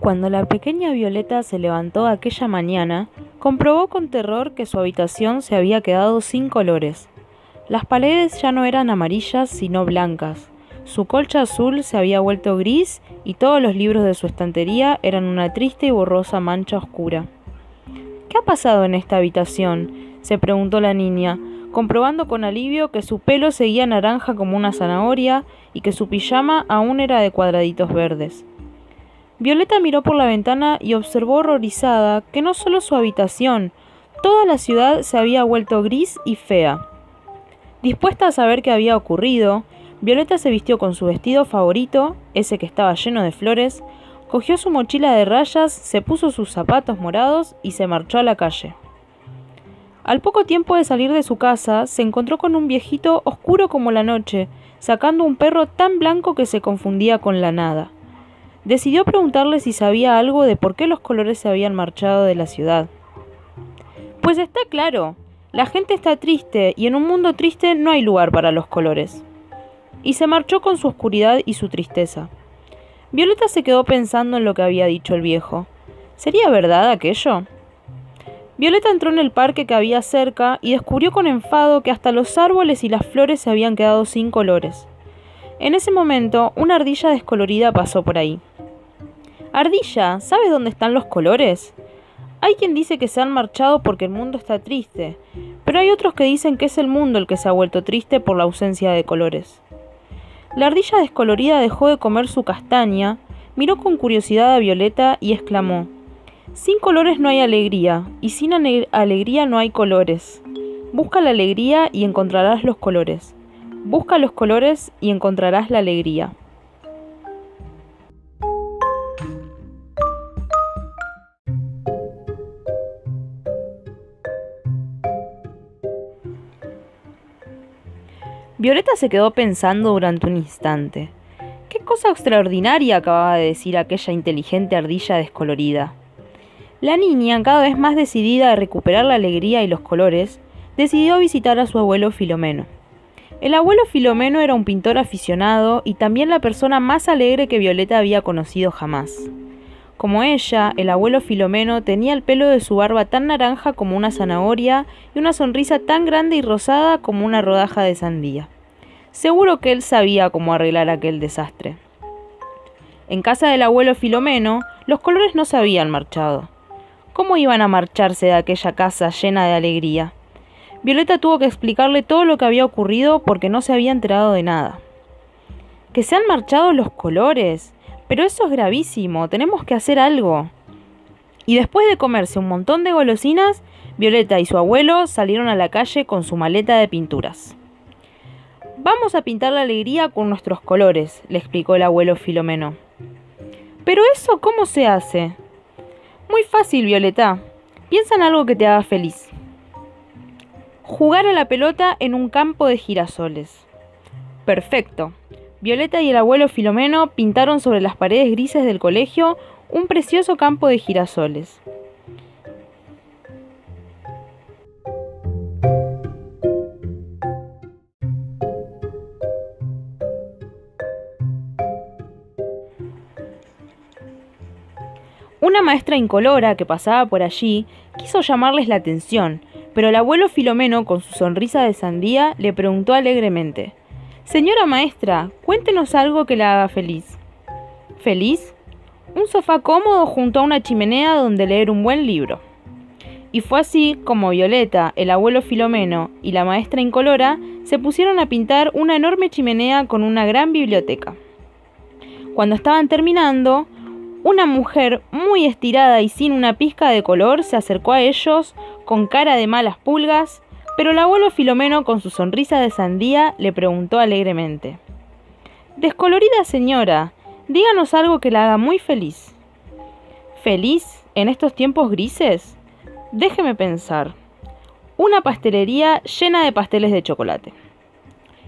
Cuando la pequeña Violeta se levantó aquella mañana, comprobó con terror que su habitación se había quedado sin colores. Las paredes ya no eran amarillas sino blancas. Su colcha azul se había vuelto gris y todos los libros de su estantería eran una triste y borrosa mancha oscura. ¿Qué ha pasado en esta habitación? se preguntó la niña, comprobando con alivio que su pelo seguía naranja como una zanahoria y que su pijama aún era de cuadraditos verdes. Violeta miró por la ventana y observó horrorizada que no solo su habitación, toda la ciudad se había vuelto gris y fea. Dispuesta a saber qué había ocurrido, Violeta se vistió con su vestido favorito, ese que estaba lleno de flores, cogió su mochila de rayas, se puso sus zapatos morados y se marchó a la calle. Al poco tiempo de salir de su casa, se encontró con un viejito oscuro como la noche, sacando un perro tan blanco que se confundía con la nada. Decidió preguntarle si sabía algo de por qué los colores se habían marchado de la ciudad. Pues está claro, la gente está triste y en un mundo triste no hay lugar para los colores. Y se marchó con su oscuridad y su tristeza. Violeta se quedó pensando en lo que había dicho el viejo. ¿Sería verdad aquello? Violeta entró en el parque que había cerca y descubrió con enfado que hasta los árboles y las flores se habían quedado sin colores. En ese momento, una ardilla descolorida pasó por ahí. Ardilla, ¿sabes dónde están los colores? Hay quien dice que se han marchado porque el mundo está triste, pero hay otros que dicen que es el mundo el que se ha vuelto triste por la ausencia de colores. La ardilla descolorida dejó de comer su castaña, miró con curiosidad a Violeta y exclamó, Sin colores no hay alegría, y sin alegría no hay colores. Busca la alegría y encontrarás los colores. Busca los colores y encontrarás la alegría. Violeta se quedó pensando durante un instante. ¿Qué cosa extraordinaria acababa de decir aquella inteligente ardilla descolorida? La niña, cada vez más decidida a recuperar la alegría y los colores, decidió visitar a su abuelo Filomeno. El abuelo Filomeno era un pintor aficionado y también la persona más alegre que Violeta había conocido jamás. Como ella, el abuelo Filomeno tenía el pelo de su barba tan naranja como una zanahoria y una sonrisa tan grande y rosada como una rodaja de sandía. Seguro que él sabía cómo arreglar aquel desastre. En casa del abuelo Filomeno, los colores no se habían marchado. ¿Cómo iban a marcharse de aquella casa llena de alegría? Violeta tuvo que explicarle todo lo que había ocurrido porque no se había enterado de nada. ¿Que se han marchado los colores? Pero eso es gravísimo, tenemos que hacer algo. Y después de comerse un montón de golosinas, Violeta y su abuelo salieron a la calle con su maleta de pinturas. Vamos a pintar la alegría con nuestros colores, le explicó el abuelo Filomeno. Pero eso, ¿cómo se hace? Muy fácil, Violeta. Piensa en algo que te haga feliz. Jugar a la pelota en un campo de girasoles. Perfecto. Violeta y el abuelo Filomeno pintaron sobre las paredes grises del colegio un precioso campo de girasoles. Una maestra incolora que pasaba por allí quiso llamarles la atención, pero el abuelo Filomeno, con su sonrisa de sandía, le preguntó alegremente Señora maestra, cuéntenos algo que la haga feliz. ¿Feliz? Un sofá cómodo junto a una chimenea donde leer un buen libro. Y fue así como Violeta, el abuelo Filomeno y la maestra incolora se pusieron a pintar una enorme chimenea con una gran biblioteca. Cuando estaban terminando, una mujer muy estirada y sin una pizca de color se acercó a ellos con cara de malas pulgas pero el abuelo Filomeno, con su sonrisa de sandía, le preguntó alegremente. Descolorida señora, díganos algo que la haga muy feliz. ¿Feliz en estos tiempos grises? Déjeme pensar. Una pastelería llena de pasteles de chocolate.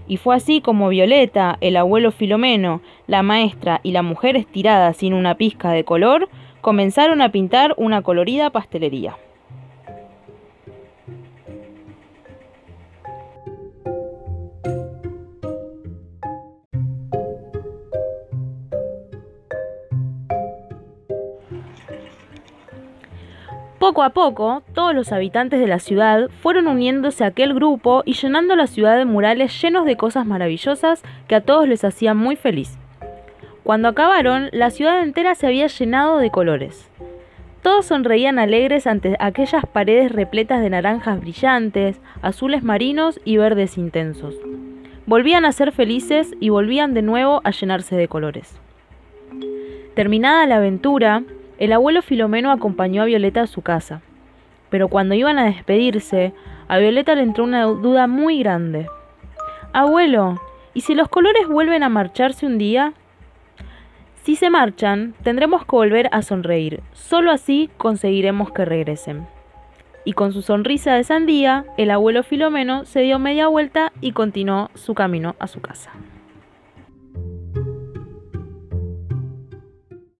Y fue así como Violeta, el abuelo Filomeno, la maestra y la mujer estirada sin una pizca de color comenzaron a pintar una colorida pastelería. Poco a poco, todos los habitantes de la ciudad fueron uniéndose a aquel grupo y llenando la ciudad de murales llenos de cosas maravillosas que a todos les hacían muy feliz. Cuando acabaron, la ciudad entera se había llenado de colores. Todos sonreían alegres ante aquellas paredes repletas de naranjas brillantes, azules marinos y verdes intensos. Volvían a ser felices y volvían de nuevo a llenarse de colores. Terminada la aventura, el abuelo Filomeno acompañó a Violeta a su casa. Pero cuando iban a despedirse, a Violeta le entró una duda muy grande. Abuelo, ¿y si los colores vuelven a marcharse un día? Si se marchan, tendremos que volver a sonreír. Solo así conseguiremos que regresen. Y con su sonrisa de sandía, el abuelo Filomeno se dio media vuelta y continuó su camino a su casa.